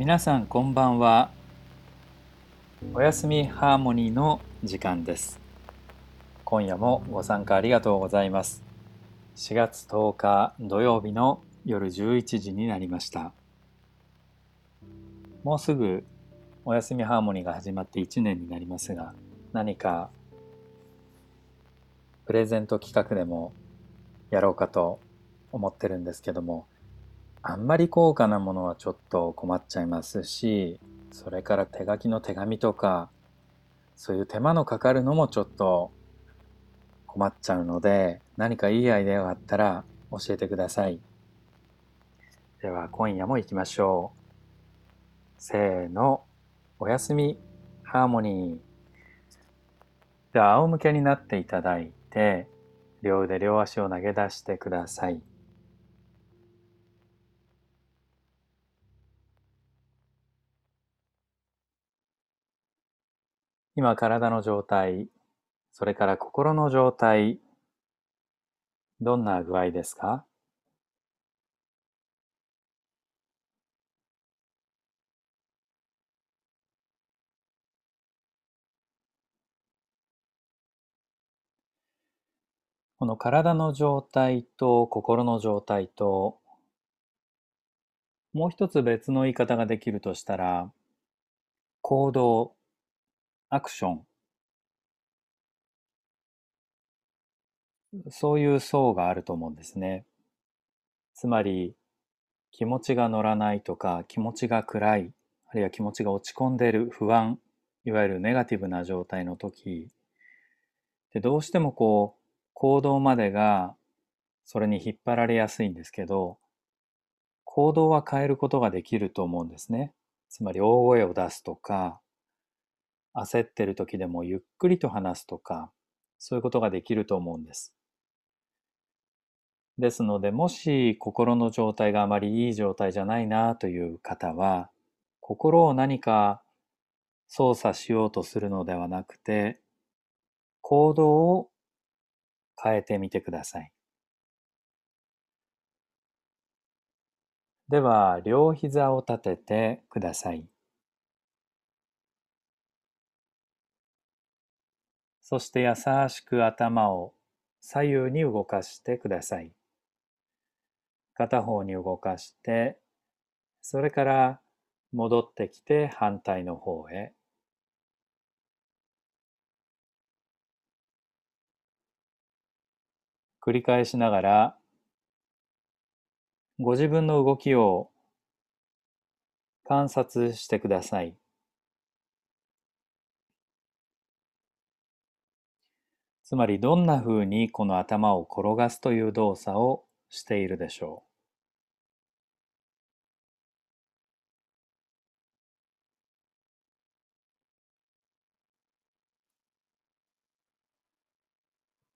皆さんこんばんは。おやすみハーモニーの時間です。今夜もご参加ありがとうございます。4月10日土曜日の夜11時になりました。もうすぐおやすみハーモニーが始まって1年になりますが何かプレゼント企画でもやろうかと思ってるんですけどもあんまり高価なものはちょっと困っちゃいますしそれから手書きの手紙とかそういう手間のかかるのもちょっと困っちゃうので何かいいアイデアがあったら教えてください。では今夜も行きましょう。せーの。おやすみ。ハーモニー。では仰向けになっていただいて両腕両足を投げ出してください。今体の状態、それから心の状態、どんな具合ですか？この体の状態と心の状態ともう一つ別の言い方ができるとしたら行動。アクションそういう層があると思うんですね。つまり気持ちが乗らないとか気持ちが暗いあるいは気持ちが落ち込んでいる不安いわゆるネガティブな状態の時でどうしてもこう行動までがそれに引っ張られやすいんですけど行動は変えることができると思うんですね。つまり大声を出すとか焦ってる時でもゆっくりと話すとか、そういうことができると思うんです。ですので、もし心の状態があまりいい状態じゃないなという方は、心を何か操作しようとするのではなくて、行動を変えてみてください。では、両膝を立ててください。そして優しく頭を左右に動かしてください。片方に動かして、それから戻ってきて反対の方へ。繰り返しながら、ご自分の動きを観察してください。つまりどんな風にこの頭を転がすという動作をしているでしょう。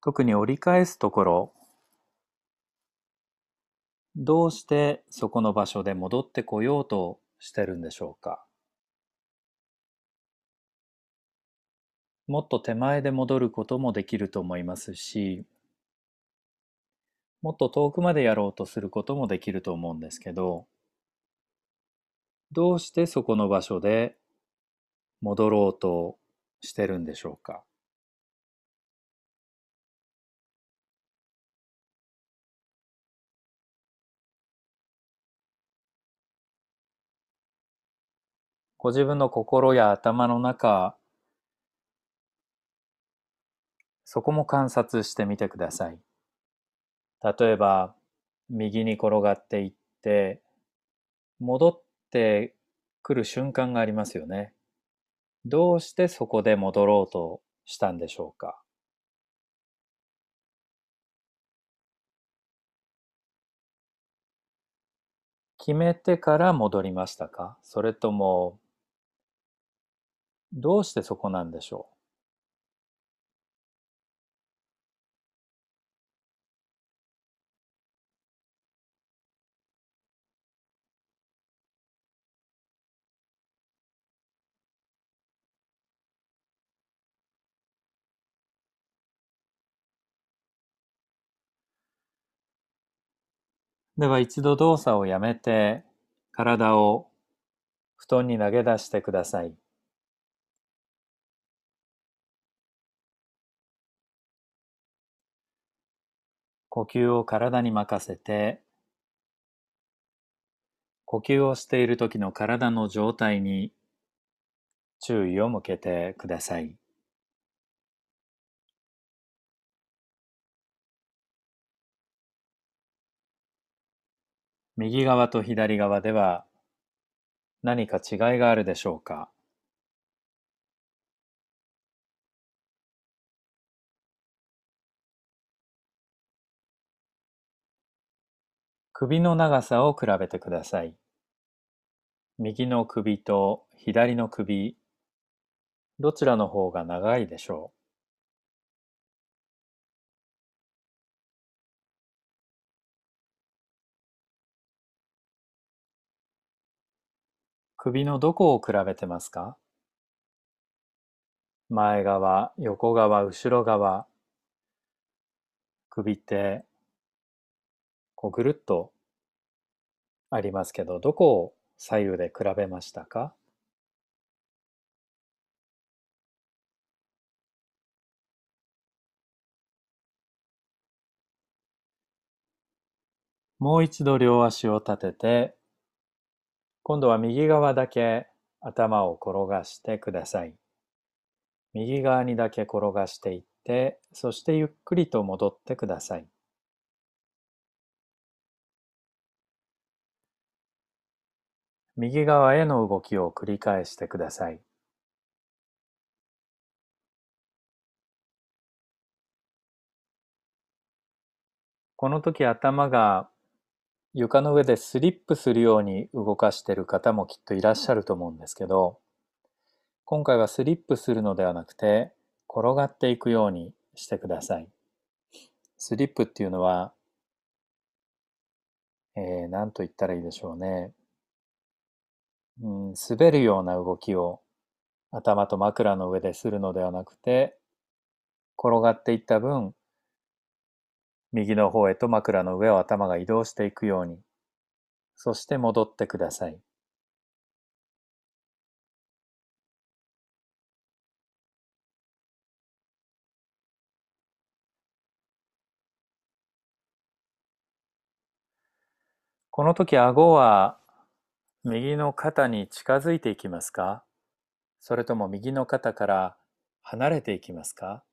特に折り返すところ、どうしてそこの場所で戻ってこようとしてるんでしょうか。もっと手前で戻ることもできると思いますし、もっと遠くまでやろうとすることもできると思うんですけど、どうしてそこの場所で戻ろうとしてるんでしょうか？ご自分の心や頭の中そこも観察してみてください。例えば、右に転がっていって、戻ってくる瞬間がありますよね。どうしてそこで戻ろうとしたんでしょうか？決めてから戻りましたか？それとも、どうしてそこなんでしょう？では一度動作をやめて体を布団に投げ出してください。呼吸を体に任せて、呼吸をしている時の体の状態に注意を向けてください。右側と左側では何か違いがあるでしょうか？首の長さを比べてください。右の首と左の首、どちらの方が長いでしょう？首のどこを比べてますか？前側、横側、後ろ側。首ってこうぐるっとありますけど、どこを左右で比べましたか？もう一度両足を立てて今度は右側だけ頭を転がしてください。右側にだけ転がしていって、そしてゆっくりと戻ってください。右側への動きを繰り返してください。この時頭が床の上でスリップするように動かしている方もきっといらっしゃると思うんですけど、今回はスリップするのではなくて、転がっていくようにしてください。スリップっていうのは、えー、何と言ったらいいでしょうね。うん、滑るような動きを頭と枕の上でするのではなくて、転がっていった分、右の方へと枕の上を頭が移動していくように、そして戻ってください。この時顎は右の肩に近づいていきますか？それとも右の肩から離れていきますか？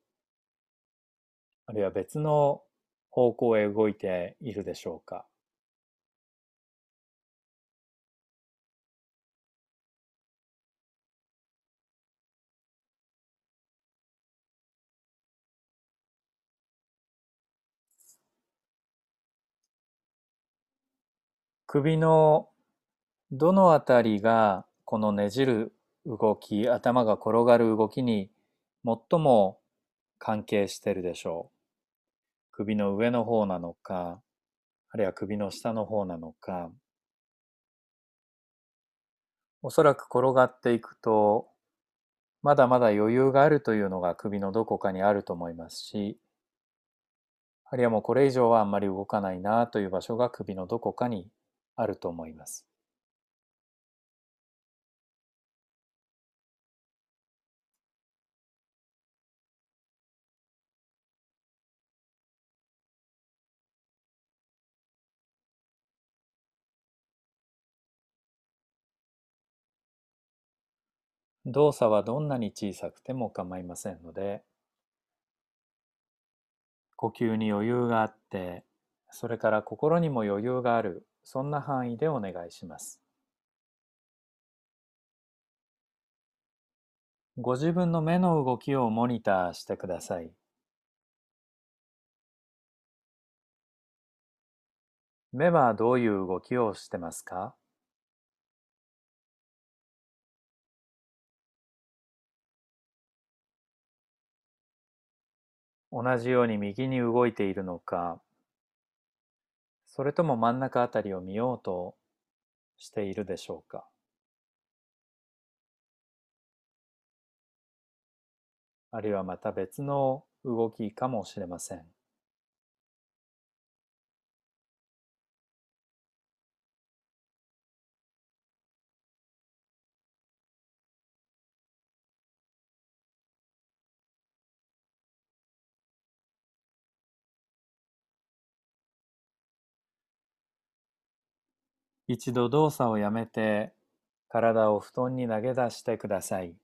あるいは別の方向へ動いているでしょうか？首のどのあたりがこのねじる動き、頭が転がる動きに最も関係しているでしょう？首の上の方なのか、あるいは首の下の方なのか、おそらく転がっていくと、まだまだ余裕があるというのが首のどこかにあると思いますし、あるいはもうこれ以上はあんまり動かないなという場所が首のどこかにあると思います。動作はどんなに小さくても構いませんので、呼吸に余裕があって、それから心にも余裕がある、そんな範囲でお願いします。ご自分の目の動きをモニターしてください。目はどういう動きをしてますか？同じように右に動いているのか、それとも真ん中あたりを見ようとしているでしょうか？あるいはまた別の動きかもしれません。一度動作をやめて体を布団に投げ出してください。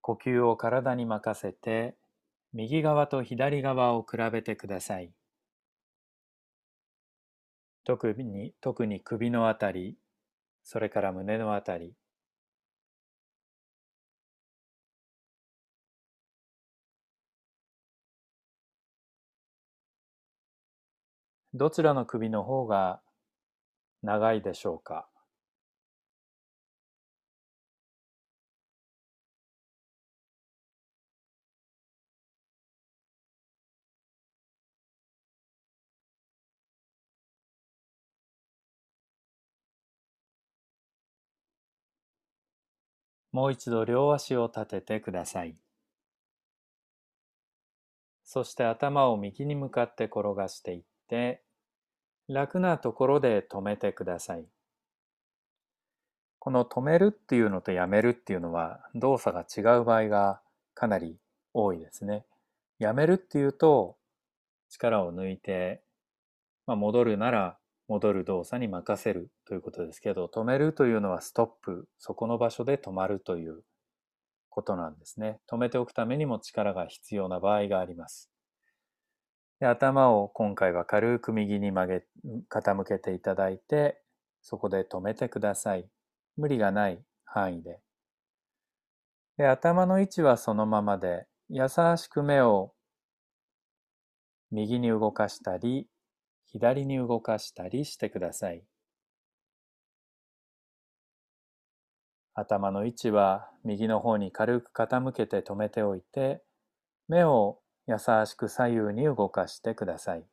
呼吸を体に任せて右側と左側を比べてください。特に特に首のあたり、それから胸のあたり、どちらの首の方が長いでしょうか？もう一度両足を立ててください。そして頭を右に向かって転がしていって、楽なところで止めてください。この止めるっていうのとやめるっていうのは動作が違う場合がかなり多いですね。やめるっていうと力を抜いて、まあ、戻るなら戻る動作に任せるということですけど止めるというのはストップそこの場所で止まるということなんですね。止めておくためにも力が必要な場合があります。で頭を今回は軽く右に曲げ傾けていただいてそこで止めてください。無理がない範囲で。で頭の位置はそのままで優しく目を右に動かしたり左に動かしたりしてください。頭の位置は右の方に軽く傾けて止めておいて目を優しく左右に動かしてください。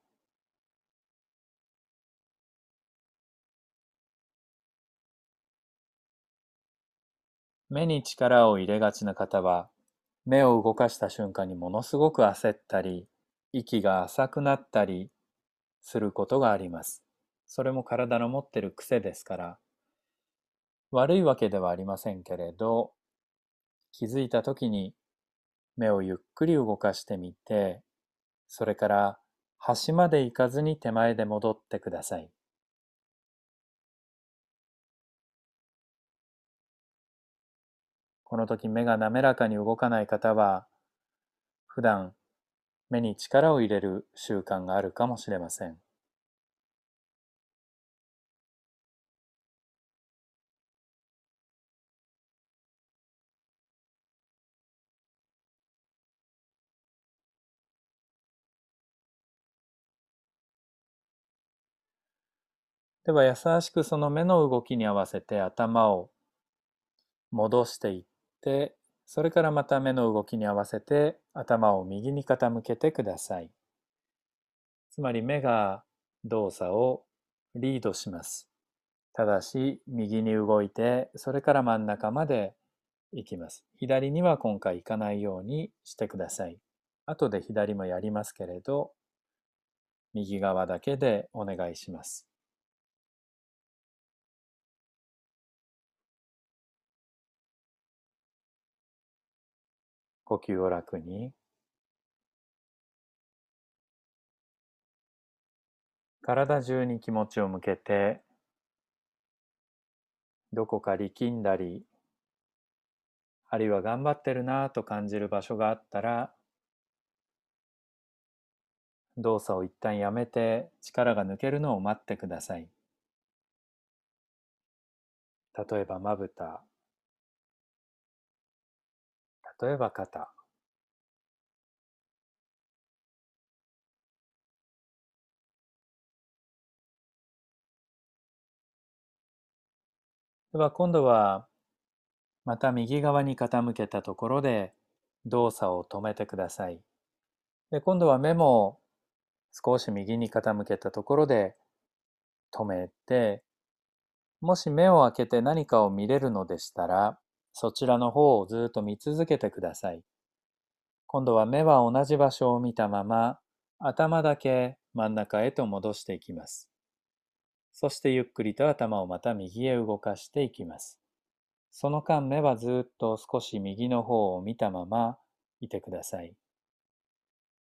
目に力を入れがちな方は、目を動かした瞬間にものすごく焦ったり、息が浅くなったりすることがあります。それも体の持ってる癖ですから、悪いわけではありませんけれど、気づいた時に目をゆっくり動かしてみて、それから端まで行かずに手前で戻ってください。この時目が滑らかに動かない方は、普段目に力を入れる習慣があるかもしれません。では優しくその目の動きに合わせて頭を戻していって、それからまた目の動きに合わせて頭を右に傾けてください。つまり目が動作をリードします。ただし右に動いてそれから真ん中まで行きます。左には今回行かないようにしてください。後で左もやりますけれど右側だけでお願いします。呼吸を楽に体中に気持ちを向けてどこか力んだりあるいは頑張ってるなぁと感じる場所があったら動作を一旦やめて力が抜けるのを待ってください。例えばまぶた例えば肩では今度はまた右側に傾けたところで動作を止めてください。で今度は目も少し右に傾けたところで止めてもし目を開けて何かを見れるのでしたらそちらの方をずっと見続けてください。今度は目は同じ場所を見たまま、頭だけ真ん中へと戻していきます。そしてゆっくりと頭をまた右へ動かしていきます。その間目はずっと少し右の方を見たままいてください。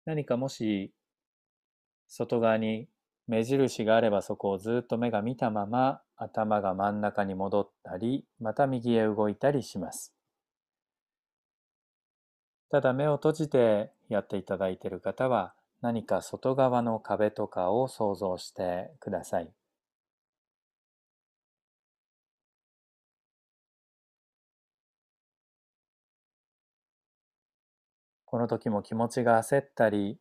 何かもし外側に目印があればそこをずっと目が見たまま頭が真ん中に戻ったりまた右へ動いたりします。ただ目を閉じてやっていただいている方は何か外側の壁とかを想像してください。この時も気持ちが焦ったり、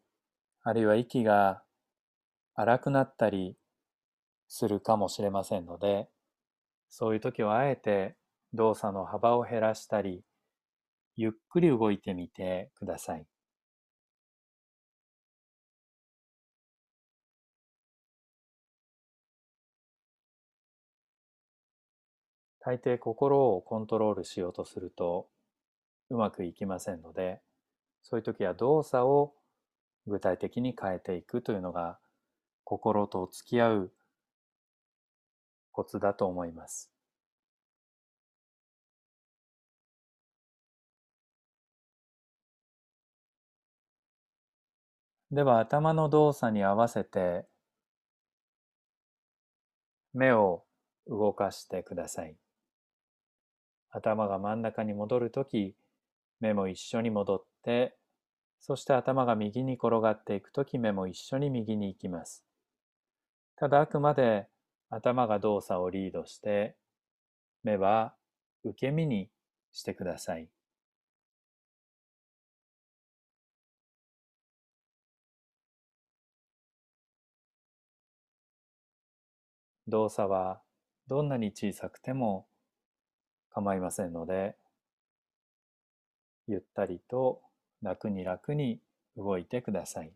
あるいは息が荒くなったりするかもしれませんので、そういう時はあえて動作の幅を減らしたり、ゆっくり動いてみてください。大抵心をコントロールしようとするとうまくいきませんので、そういう時は動作を具体的に変えていくというのが心と付き合うコツだと思います。では頭の動作に合わせて目を動かしてください。頭が真ん中に戻るとき目も一緒に戻って、そして頭が右に転がっていくとき目も一緒に右に行きます。ただあくまで頭が動作をリードして、目は受け身にしてください。動作はどんなに小さくても構いませんので、ゆったりと楽に楽に動いてください。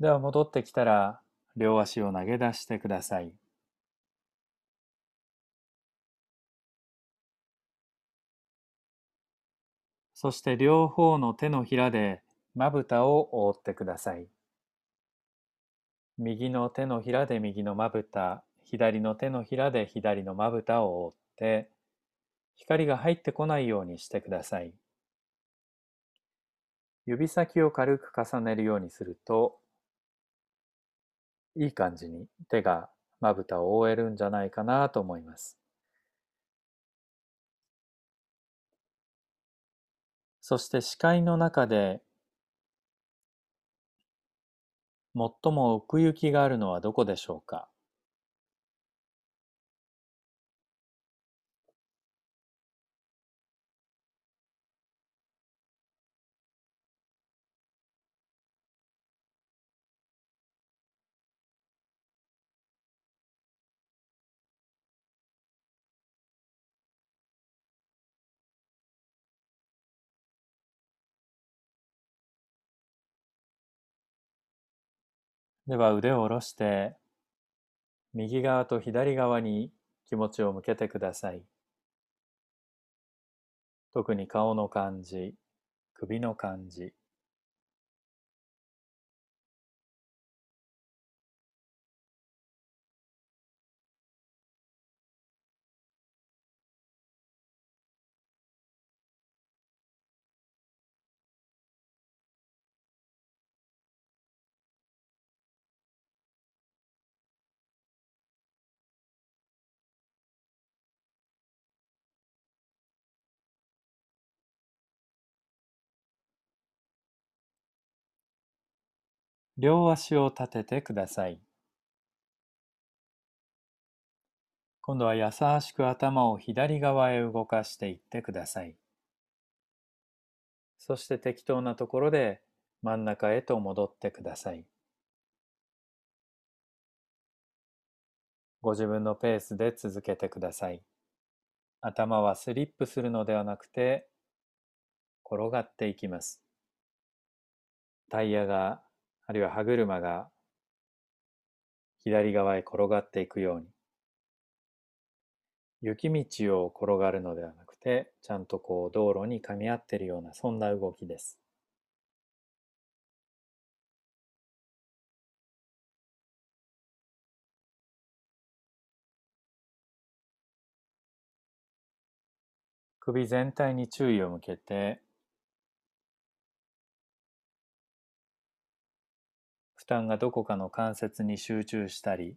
では戻ってきたら両足を投げ出してください。そして両方の手のひらでまぶたを覆ってください。右の手のひらで右のまぶた、左の手のひらで左のまぶたを覆って、光が入ってこないようにしてください。指先を軽く重ねるようにすると、いい感じに手がまぶたを覆えるんじゃないかなと思います。そして視界の中で最も奥行きがあるのはどこでしょうか？では腕を下ろして右側と左側に気持ちを向けてください。特に顔の感じ、首の感じ、両足を立ててください。今度は優しく頭を左側へ動かしていってください。そして適当なところで真ん中へと戻ってください。ご自分のペースで続けてください。頭はスリップするのではなくて転がっていきます。タイヤがあるいは歯車が左側へ転がっていくように、雪道を転がるのではなくて、ちゃんとこう道路に噛み合っているような、そんな動きです。首全体に注意を向けて担がどこかの関節に集中したり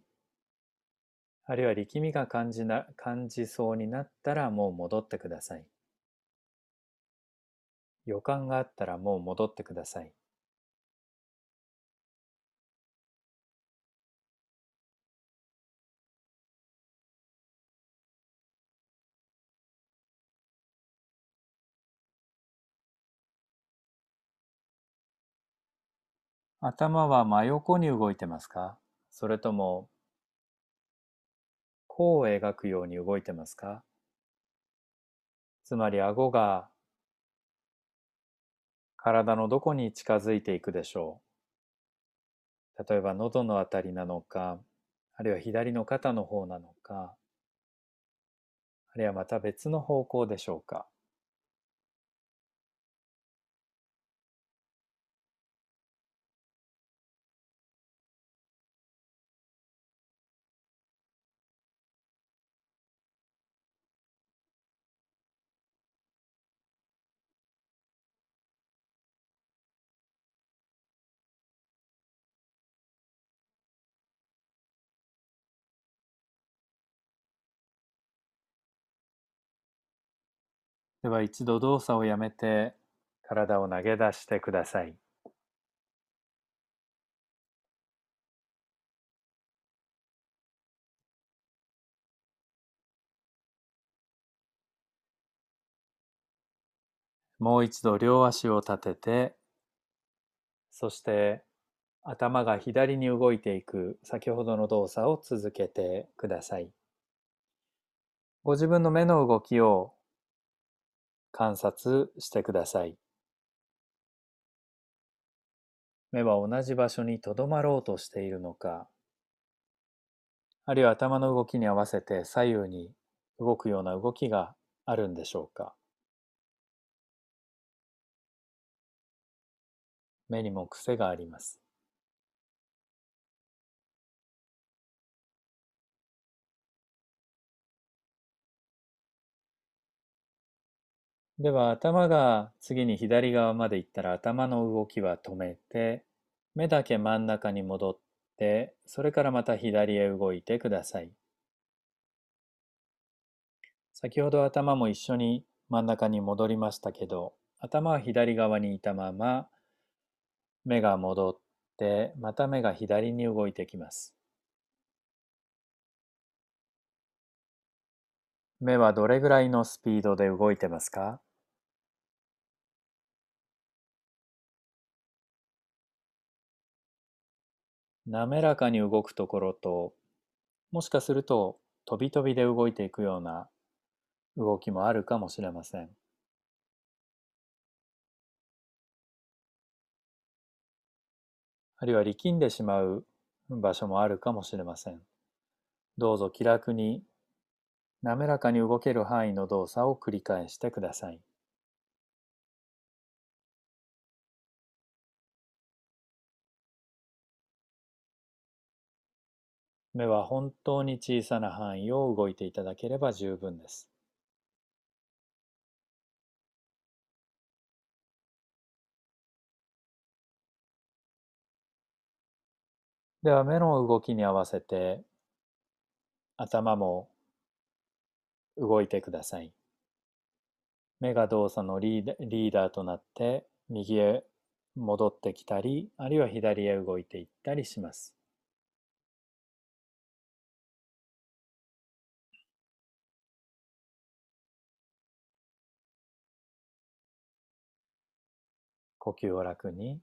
あるいは力みが感じな感じそうになったらもう戻ってください。予感があったらもう戻ってください。頭は真横に動いてますか？それとも弧を描くように動いてますか？つまり顎が体のどこに近づいていくでしょう？例えば喉のあたりなのかあるいは左の肩の方なのかあるいはまた別の方向でしょうか？では一度動作をやめて体を投げ出してください。もう一度両足を立ててそして頭が左に動いていく先ほどの動作を続けてください。ご自分の目の動きを観察してください。目は同じ場所にとどまろうとしているのか、あるいは頭の動きに合わせて左右に動くような動きがあるんでしょうか。目にも癖があります。では頭が次に左側まで行ったら頭の動きは止めて目だけ真ん中に戻ってそれからまた左へ動いてください。先ほど頭も一緒に真ん中に戻りましたけど頭は左側にいたまま目が戻ってまた目が左に動いてきます。目はどれぐらいのスピードで動いてますか？滑らかに動くところと、もしかすると飛び飛びで動いていくような動きもあるかもしれません。あるいは力んでしまう場所もあるかもしれません。どうぞ気楽に滑らかに動ける範囲の動作を繰り返してください。目は本当に小さな範囲を動いていただければ十分です。では目の動きに合わせて頭も動いてください。目が動作のリーダーとなって右へ戻ってきたりあるいは左へ動いていったりします。呼吸を楽に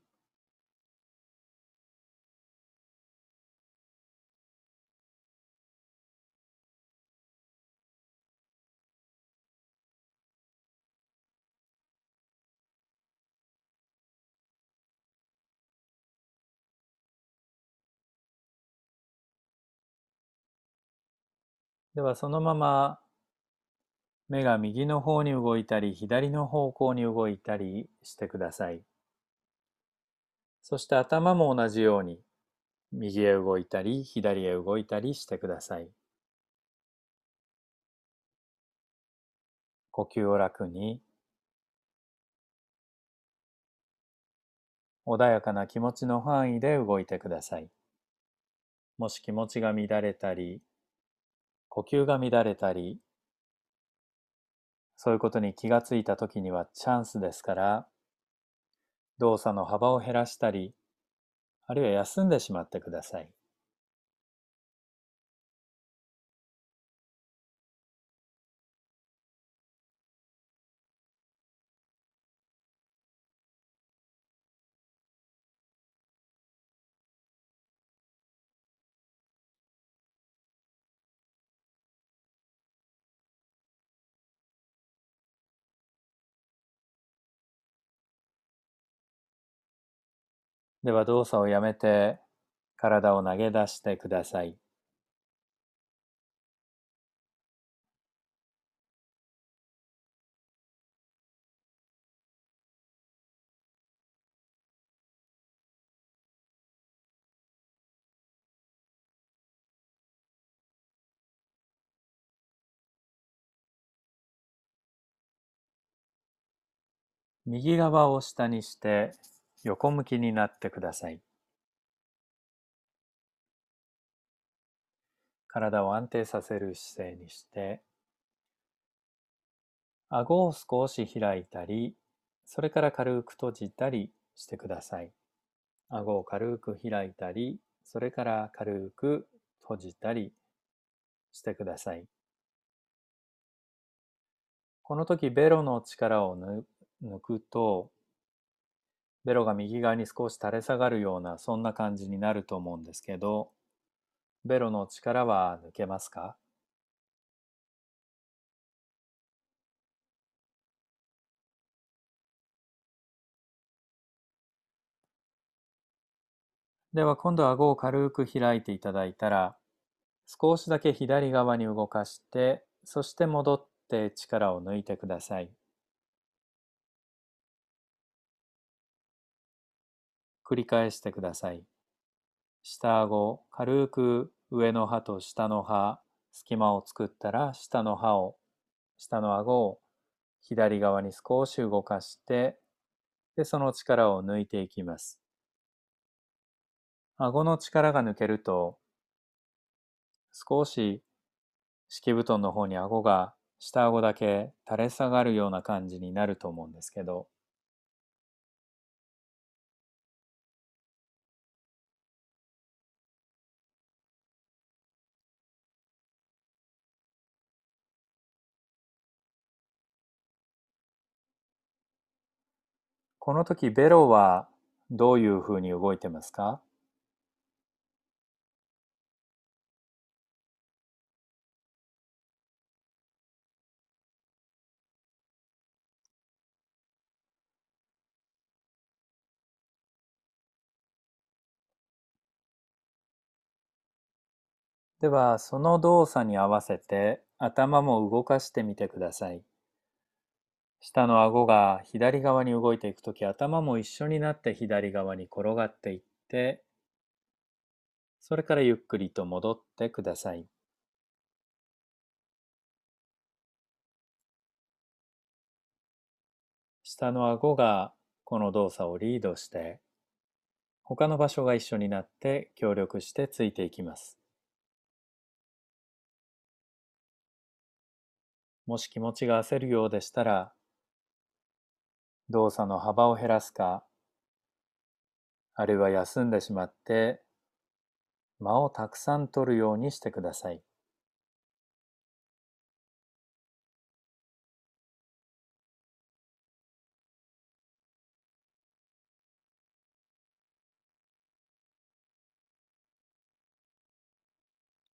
ではそのまま目が右の方に動いたり左の方向に動いたりしてください。そして頭も同じように右へ動いたり左へ動いたりしてください。呼吸を楽に穏やかな気持ちの範囲で動いてください。もし気持ちが乱れたり、呼吸が乱れたり、そういうことに気がついた時にはチャンスですから、動作の幅を減らしたり、あるいは休んでしまってください。では動作をやめて体を投げ出してください。右側を下にして横向きになってください。体を安定させる姿勢にして、顎を少し開いたり、それから軽く閉じたりしてください。顎を軽く開いたり、それから軽く閉じたりしてください。この時ベロの力を抜くとベロが右側に少し垂れ下がるようなそんな感じになると思うんですけどベロの力は抜けますか？では今度は顎を軽く開いていただいたら少しだけ左側に動かしてそして戻って力を抜いてください。繰り返してください。下顎、軽く上の歯と下の歯、隙間を作ったら下の歯を、下の顎を左側に少し動かして、で、その力を抜いていきます。顎の力が抜けると、少し敷布団の方に顎が下顎だけ垂れ下がるような感じになると思うんですけど、この時ベロはどういうふうに動いてますか？では、その動作に合わせて頭も動かしてみてください。下の顎が左側に動いていくとき、頭も一緒になって左側に転がっていって、それからゆっくりと戻ってください。下の顎がこの動作をリードして、他の場所が一緒になって協力してついていきます。もし気持ちが焦るようでしたら、動作の幅を減らすか、あるいは休んでしまって間をたくさん取るようにしてください。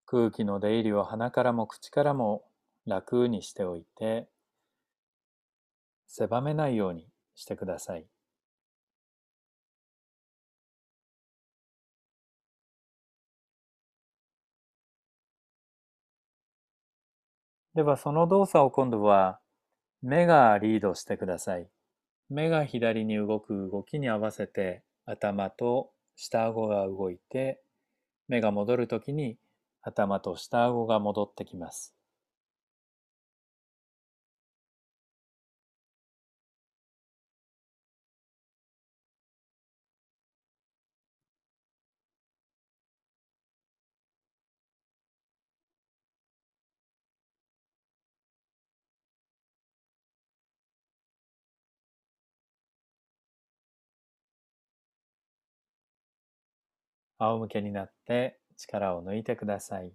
空気の出入りを鼻からも口からも楽にしておいて狭めないようにしてください。ではその動作を今度は目がリードしてください。目が左に動く動きに合わせて頭と下顎が動いて目が戻るときに頭と下顎が戻ってきます。仰向けになって力を抜いてください。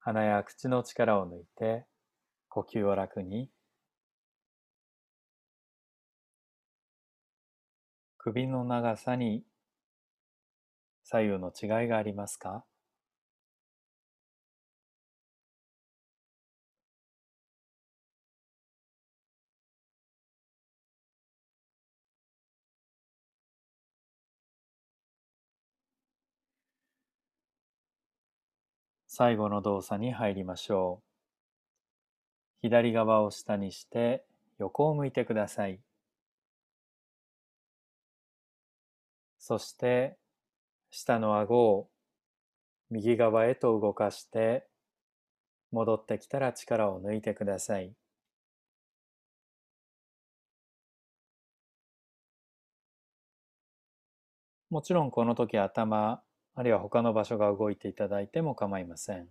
鼻や口の力を抜いて呼吸を楽に首の長さに左右の違いがありますか？最後の動作に入りましょう。左側を下にして横を向いてください。そして下の顎を右側へと動かして戻ってきたら力を抜いてください。もちろんこの時頭あるいは他の場所が動いていただいても構いません。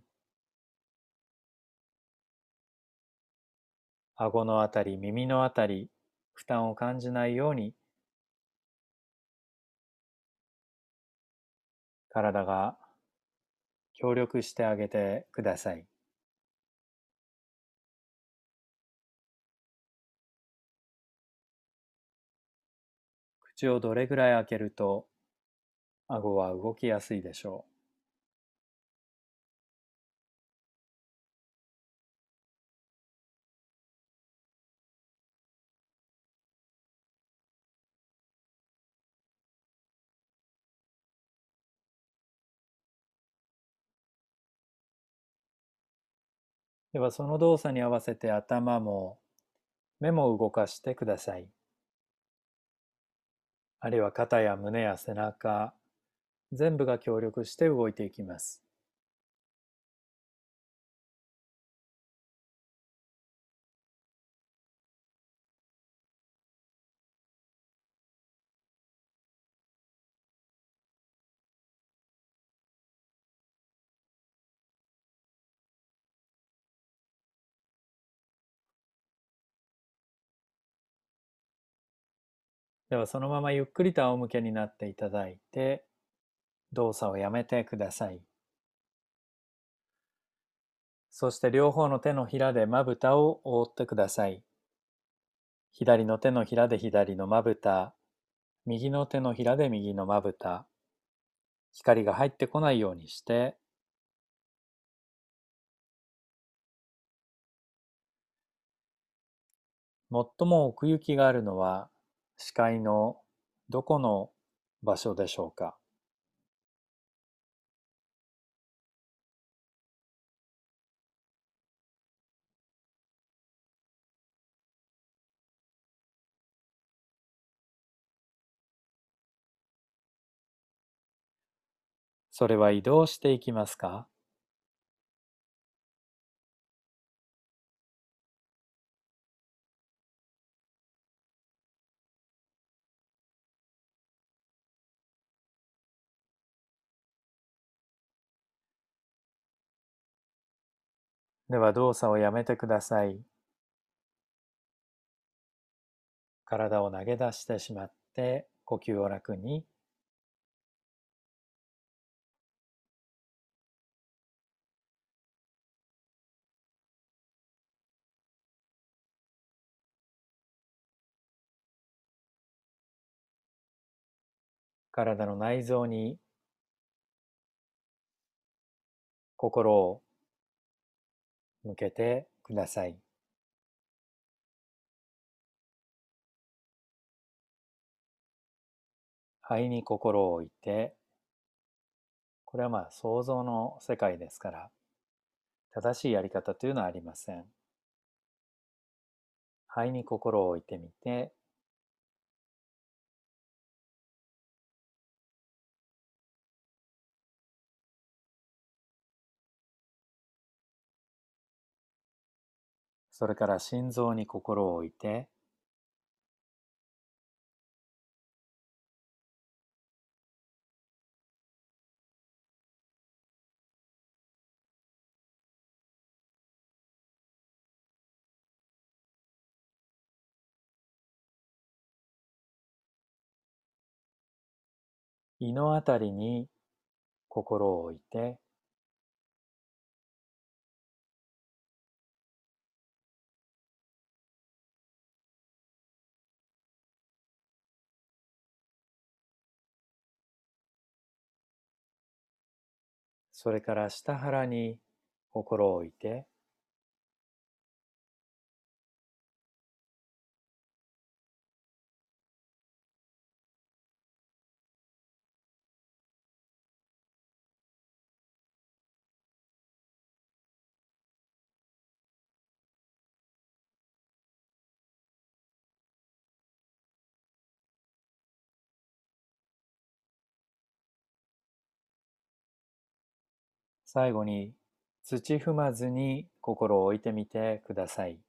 顎のあたり、耳のあたり、負担を感じないように体が協力してあげてください。口をどれぐらい開けると顎は動きやすいでしょう。ではその動作に合わせて頭も目も動かしてください。あるいは肩や胸や背中、全部が協力して動いていきます。ではそのままゆっくりと仰向けになっていただいて動作をやめてください。そして両方の手のひらでまぶたを覆ってください。左の手のひらで左のまぶた、右の手のひらで右のまぶた、光が入ってこないようにして、最も奥行きがあるのは視界のどこの場所でしょうかそれは移動していきますか？では動作をやめてください。体を投げ出してしまって呼吸を楽に体の内臓に心を向けてください。肺に心を置いて、これはまあ想像の世界ですから、正しいやり方というのはありません。肺に心を置いてみて、それから心臓に心を置いて、胃のあたりに心を置いてそれから下腹に心を置いて最後に土踏まずに心を置いてみてください。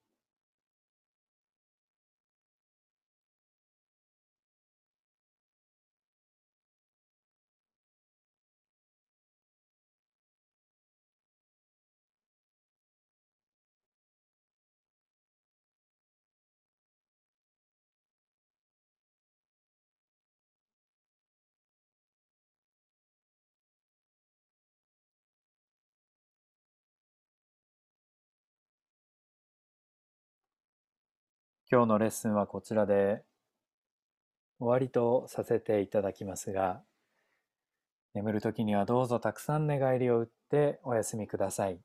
今日のレッスンはこちらで終わりとさせていただきますが、眠る時にはどうぞたくさん寝返りを打ってお休みください。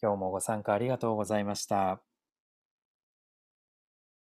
今日もご参加ありがとうございました。